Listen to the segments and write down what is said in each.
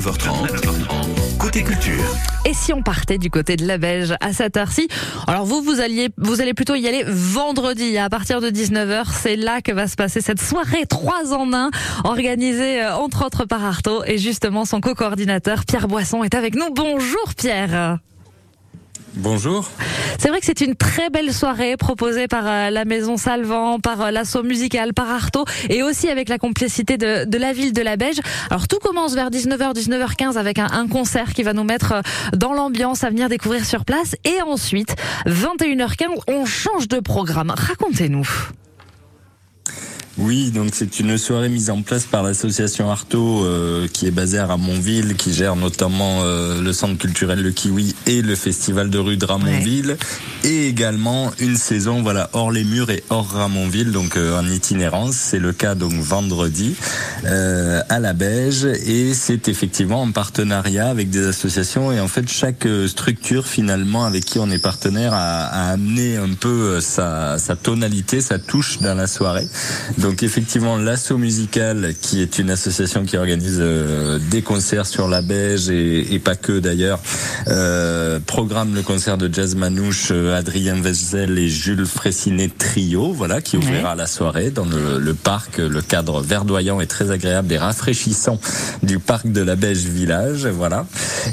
9h30, côté culture. Et si on partait du côté de la Belge à cette heure-ci Alors vous, vous alliez, vous allez plutôt y aller vendredi à partir de 19h. C'est là que va se passer cette soirée 3 en 1 organisée euh, entre autres par Arto et justement son co-coordinateur Pierre Boisson est avec nous. Bonjour Pierre. Bonjour. C'est vrai que c'est une très belle soirée proposée par euh, la Maison Salvant, par euh, l'assaut musical, par Arto et aussi avec la complicité de, de, la ville de la Beige. Alors tout commence vers 19h, 19h15 avec un, un concert qui va nous mettre euh, dans l'ambiance à venir découvrir sur place et ensuite 21h15 on change de programme. Racontez-nous. Oui, donc c'est une soirée mise en place par l'association Arto euh, qui est basée à Ramonville, qui gère notamment euh, le centre culturel Le Kiwi et le festival de rue de Ramonville, ouais. et également une saison voilà hors les murs et hors Ramonville, donc euh, en itinérance. C'est le cas donc vendredi euh, à la Beige et c'est effectivement en partenariat avec des associations et en fait chaque structure finalement avec qui on est partenaire a, a amené un peu sa, sa tonalité, sa touche dans la soirée. Donc effectivement, l'assaut musical, qui est une association qui organise euh, des concerts sur la Beige et, et pas que d'ailleurs, euh, programme le concert de jazz manouche euh, Adrien Veszel et Jules Fressinet trio, voilà, qui ouvrira ouais. la soirée dans le, le, parc, le cadre verdoyant et très agréable et rafraîchissant du parc de la Beige Village, voilà.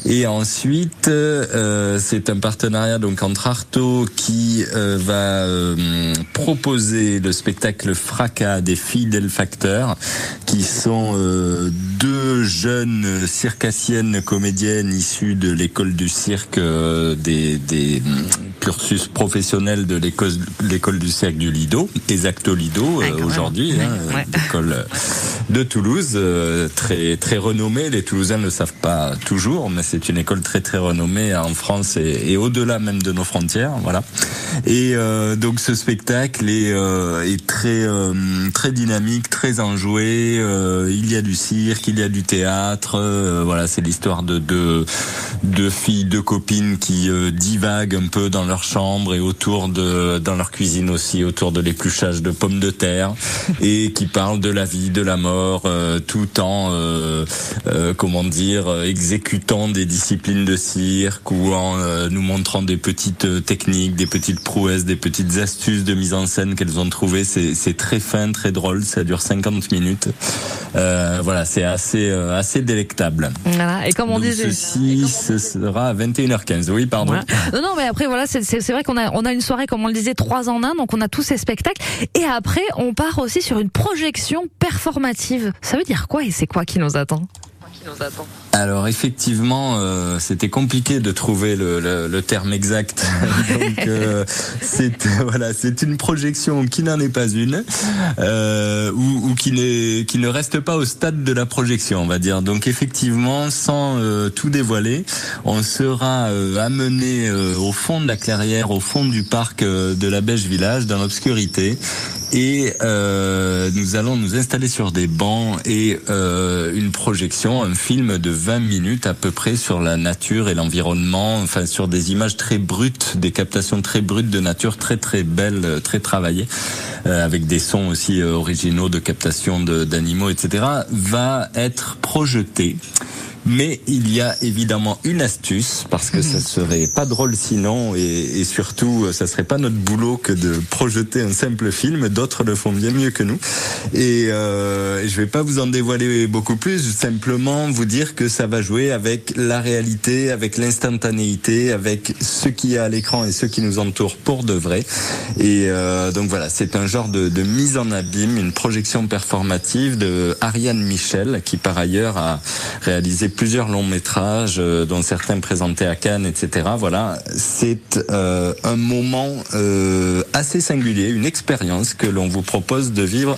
Et ensuite, euh, c'est un partenariat donc entre Arto qui euh, va proposer le spectacle Fracas des fidèles facteurs qui sont euh, deux jeunes circassiennes comédiennes issues de l'école du cirque euh, des, des cursus professionnel de l'école l'école du cirque du Lido, Exacto Lido euh, aujourd'hui, hein, ouais. école de Toulouse, euh, très très renommée. Les Toulousains ne le savent pas toujours, mais c'est une école très très renommée en France et, et au-delà même de nos frontières, voilà. Et euh, donc ce spectacle est, euh, est très très dynamique, très enjoué. il y a du cirque, il y a du théâtre. voilà, c'est l'histoire de deux de filles, deux copines qui divaguent un peu dans leur chambre et autour de dans leur cuisine aussi, autour de l'épluchage de pommes de terre et qui parlent de la vie, de la mort, euh, tout en euh, euh, comment dire exécutant des disciplines de cirque ou en nous montrant des petites techniques, des petites prouesses, des petites astuces de mise en scène qu'elles ont trouvées. C'est très fin, très drôle. Ça dure 50 minutes. voilà, c'est assez assez délectable. Voilà. Et comme on Donc disait, ceci ce sera à 21h15. Oui, pardon. Voilà. Non, non, mais après voilà, c'est vrai qu'on a on a une soirée comme on le disait trois en un, donc on a tous ces spectacles. Et après on part aussi sur une projection performative. Ça veut dire quoi et c'est quoi qui nous attend? Qui nous attend? Alors effectivement, euh, c'était compliqué de trouver le, terme exact. Donc euh, c'est voilà, c'est une projection qui n'en est pas une, euh, ou, qui qui ne reste pas au stade de la projection, on va dire. Donc effectivement, sans euh, tout dévoiler, on sera euh, amené au fond de la clairière, au fond du parc de la Beige Village, dans l'obscurité, et nous allons nous installer sur des bancs et une projection, un film de 20 minutes à peu près sur la nature et l'environnement, enfin sur des images très brutes, des captations très brutes de nature, très très belles, très travaillées, euh, avec des sons aussi euh, originaux de captation d'animaux, etc., va être projeté mais il y a évidemment une astuce parce que ça serait pas drôle sinon et, et, surtout ça serait pas notre boulot que de projeter un simple film. D'autres le font bien mieux que nous et euh, je vais pas vous en dévoiler beaucoup plus. Simplement vous dire que ça va jouer avec la réalité, avec l'instantanéité, avec ce qui est à l'écran et ce qui nous entoure pour de vrai. Et euh, donc voilà, c'est un genre de, de mise en abîme, une projection performative de Ariane Michel qui par ailleurs a réalisé plusieurs longs métrages, euh, dont certains présentés à Cannes, etc. Voilà, c'est euh, un moment euh, assez singulier, une expérience que l'on vous propose de vivre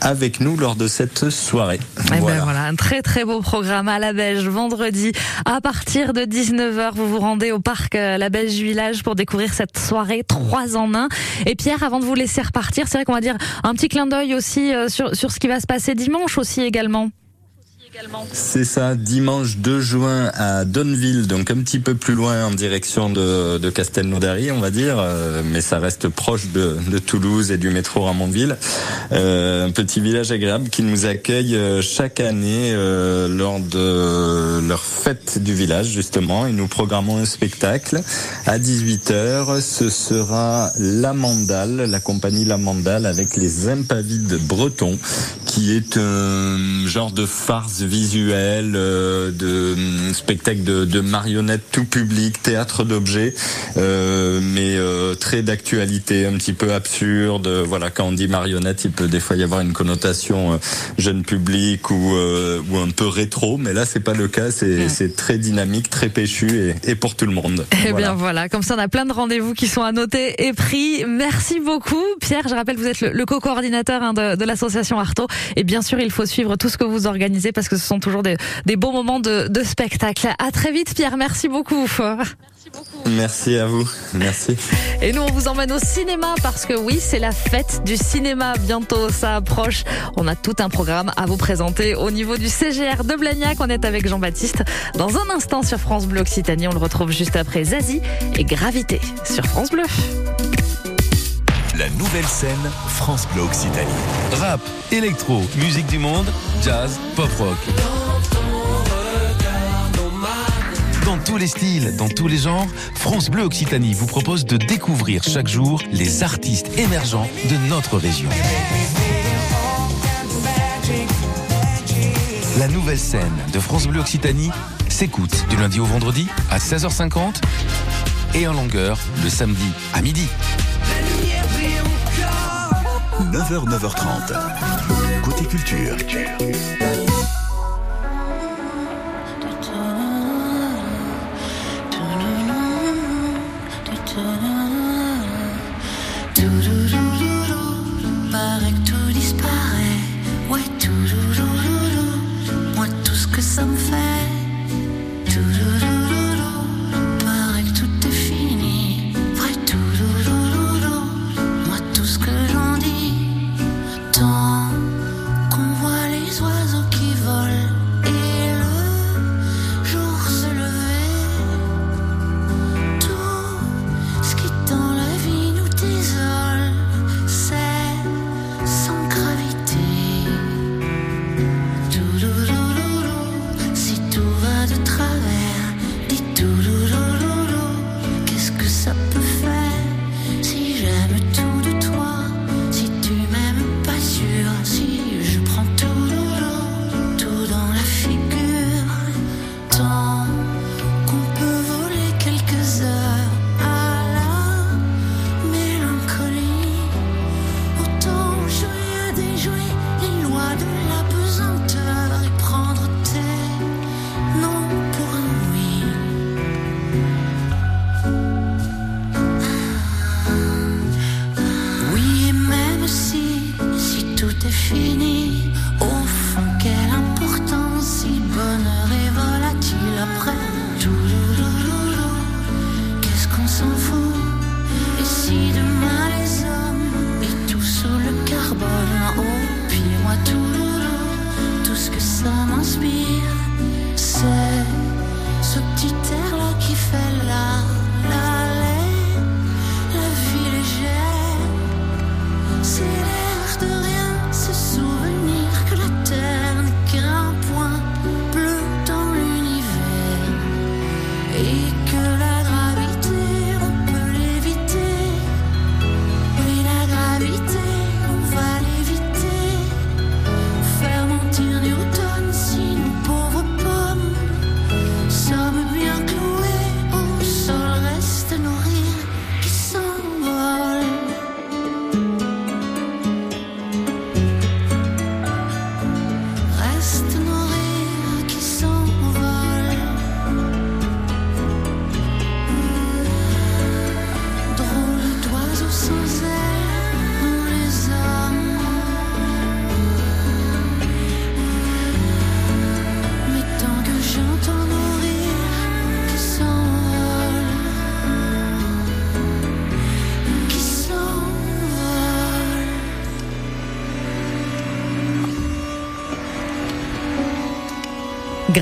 avec nous lors de cette soirée. Et voilà. Ben voilà, un très très beau programme à la Belge vendredi à partir de 19h. Vous vous rendez au parc La Belge Village pour découvrir cette soirée 3 en 1. Et Pierre, avant de vous laisser repartir, c'est vrai qu'on va dire un petit clin d'œil aussi sur, sur ce qui va se passer dimanche aussi également. C'est ça, dimanche 2 juin à Donneville, donc un petit peu plus loin en direction de, de Castelnaudary, on va dire, euh, mais ça reste proche de, Toulouse et du métro Ramonville. Euh, un petit village agréable qui nous accueille euh, chaque année lors de leur fête du village, justement, et nous programmons un spectacle à 18h. Ce sera La Mandale, la compagnie La Mandale avec les Impavides Bretons, qui est un genre de farce visuelle, euh, de hum, spectacle de, de marionnettes tout public, théâtre d'objets, euh, mais euh, très d'actualité, un petit peu absurde. Voilà, quand on dit marionnette, il peut des fois y avoir une connotation jeune public ou, ou un peu rétro, mais là c'est pas le cas. C'est très dynamique, très péchu et, et pour tout le monde. Eh Voilà. bien voilà, comme ça on a plein de rendez-vous qui sont annotés et pris. Merci beaucoup Pierre, je rappelle vous êtes le, le co-coordinateur hein, de, de l'association Arto et bien sûr il faut suivre tout ce que vous organisez parce que ce sont toujours des, des beaux moments de, de spectacle. À très vite Pierre, merci beaucoup. Merci à vous. Merci. Et nous, on vous emmène au cinéma parce que oui, c'est la fête du cinéma. Bientôt, ça approche. On a tout un programme à vous présenter au niveau du CGR de Blagnac. On est avec Jean-Baptiste dans un instant sur France Bleu Occitanie. On le retrouve juste après Zazie et Gravité sur France Bleu. La nouvelle scène France Bleu Occitanie. Rap, électro, musique du monde, jazz, pop rock. Dans tous les styles, dans tous les genres, France Bleu Occitanie vous propose de découvrir chaque jour les artistes émergents de notre région. La nouvelle scène de France Bleu Occitanie s'écoute du lundi au vendredi à 16h50 et en longueur le samedi à midi. 9h, 9h30. Côté culture.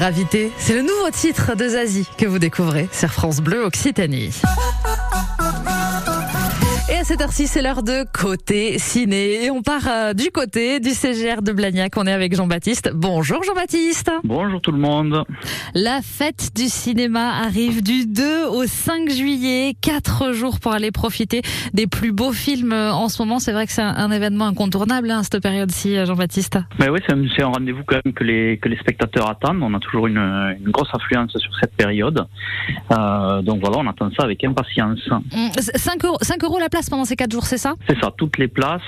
Gravité, c'est le nouveau titre de Zazie que vous découvrez sur France Bleu Occitanie. À cette heure-ci, c'est l'heure de côté ciné. Et on part euh, du côté du CGR de Blagnac. On est avec Jean-Baptiste. Bonjour Jean-Baptiste. Bonjour tout le monde. La fête du cinéma arrive du 2 au 5 juillet. Quatre jours pour aller profiter des plus beaux films euh, en ce moment. C'est vrai que c'est un, un événement incontournable, hein, cette période-ci, euh, Jean-Baptiste. Ben oui, c'est un, rendez-vous quand même que les, que les spectateurs attendent. On a toujours une, une grosse affluence sur cette période. Euh, donc voilà, on attend ça avec impatience. 5 euros, 5 euros la place pendant ces quatre jours, c'est ça? C'est ça, toutes les places.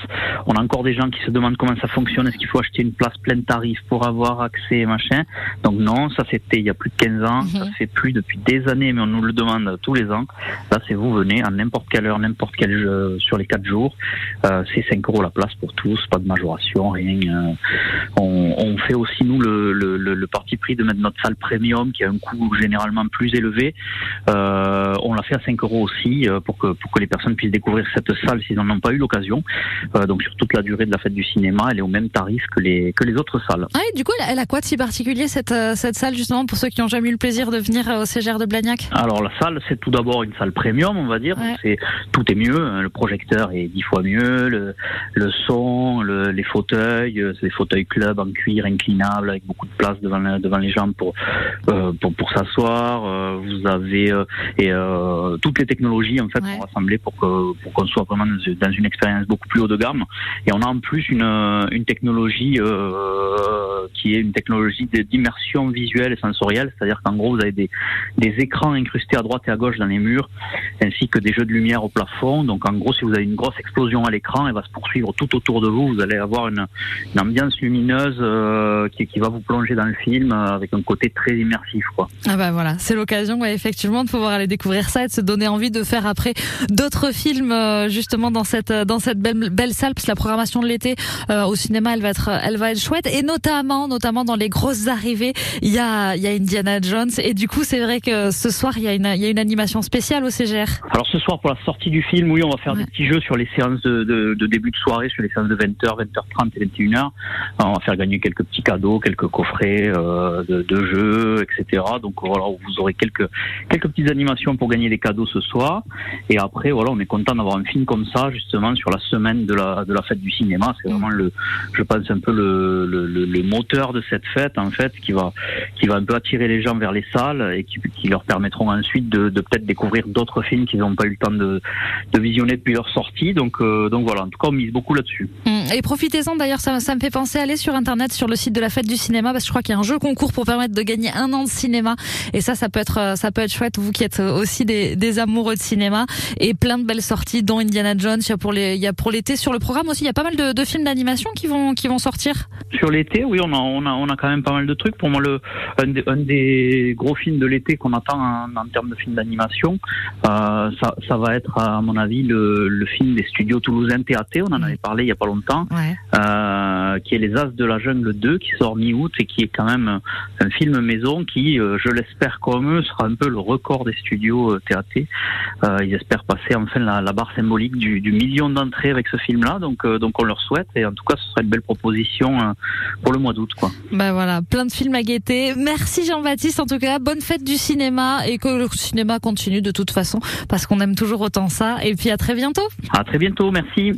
On a encore des gens qui se demandent comment ça fonctionne. Est-ce qu'il faut acheter une place pleine tarif pour avoir accès machin? Donc non, ça c'était il y a plus de 15 ans. Mhm. Ça se fait plus depuis des années, mais on nous le demande tous les ans. Là, c'est vous venez à n'importe quelle heure, n'importe quel jeu, sur les quatre jours. Euh, c'est 5 euros la place pour tous, pas de majoration, rien. Euh, on, on fait aussi nous le, le, le, le parti pris de mettre notre salle premium qui a un coût généralement plus élevé. Euh, on l'a fait à 5 euros aussi pour que pour que les personnes puissent découvrir cette salle s'ils n'en ont pas eu l'occasion. Euh, donc sur toute la durée de la fête du cinéma, elle est au même tarif que les que les autres salles. Ah, et du coup, elle a- quoi de si particulier cette, euh, cette salle justement pour ceux qui n'ont jamais eu le plaisir de venir euh, au CGR de Blagnac? Alors la salle, c'est tout d'abord une salle premium, on va dire. Ouais. C'est tout est mieux. hein. Le projecteur est dix fois mieux. Le, le son, le- les fauteuils, c'est des fauteuils club en cuir inclinables avec beaucoup de place devant la- devant les jambes pour euh, pour, pour s'asseoir. Vous avez et euh, toutes les technologies en fait Ouais. sont rassemblées pour que pour qu'on soit vraiment dans une- expérience beaucoup plus haut de gamme. Et on a en plus une une technologie euh, qui est une technologie d'immersion visuelle et sensorielle, c'est-à-dire qu'en gros vous avez des des écrans incrustés à droite et à gauche dans les murs, ainsi que des jeux de lumière au plafond. Donc en gros, si vous avez une grosse explosion à l'écran, elle va se poursuivre tout autour de vous. Vous allez avoir une, une ambiance lumineuse euh, qui, qui va vous plonger dans le film euh, avec un côté très immersif. Quoi. Ah bah voilà, c'est l'occasion effectivement de pouvoir aller découvrir ça et de se donner envie de faire après d'autres films justement dans cette euh, dans cette belle, belle salle parce que la programmation de l'été euh, au cinéma elle va être elle va être chouette et notamment notamment dans les grosses arrivées il y a il y a Indiana Jones et du coup c'est vrai que ce soir il y a une il y a une animation spéciale au CGR. Alors ce soir, pour la sortie du film, oui, on va faire Ouais. des petits jeux sur les séances de, de, de début de soirée, sur les séances de 20h, 20h30 et 21h. On va faire gagner quelques petits cadeaux, quelques coffrets euh, de, de jeux, etc. Donc voilà, vous aurez quelques quelques petites animations pour gagner des cadeaux ce soir. Et après, voilà, on est content d'avoir un film comme ça, justement, sur la semaine de la de la fête du cinéma. C'est Mm. vraiment le, je pense un peu le, le, moteur de cette fête, en fait, qui va qui va un peu attirer les gens vers les salles et qui, leur permettront ensuite de, peut-être découvrir d'autres films qu'ils n'ont pas eu le temps de, visionner depuis leur sortie. Donc, euh, donc voilà, en tout cas, on mise beaucoup là-dessus. Hum, Et profitez-en d'ailleurs, ça, me fait penser à aller sur internet sur le site de la fête du cinéma parce que je crois qu'il y a un jeu concours pour permettre de gagner un an de cinéma et ça, ça peut être euh, ça peut être chouette. Vous qui êtes euh, aussi des, amoureux de cinéma et plein de belles sorties, dont Indiana Jones. Il y a pour l'été sur le programme aussi. Il y a pas mal de, films d'animation qui vont qui vont sortir. Sur l'été, oui, on a, on, a, quand même pas mal de trucs. Pour moi, le, un, des, gros films de l'été qu'on attend en, termes de films d'animation, euh, ça, va être, à mon avis, le, film des studios toulousains TAT. On en avait parlé il y a pas longtemps. Ouais. euh, qui est Les As de la Jungle 2, qui sort mi-août et qui est quand même un film maison qui, euh, je l'espère comme eux, sera un peu le record des studios TAT. Euh, ils espèrent passer enfin la, la barre symbolique du, du million d'entrées avec ce film-là, donc, donc on leur souhaite et en tout cas ce sera une belle proposition euh, pour le mois d'août. quoi. Bah voilà, plein de films à guetter. Merci Jean-Baptiste en tout cas. Bonne fête du cinéma et que le cinéma continue de toute façon parce qu'on aime toujours autant ça. Et puis à très bientôt. À très bientôt, merci.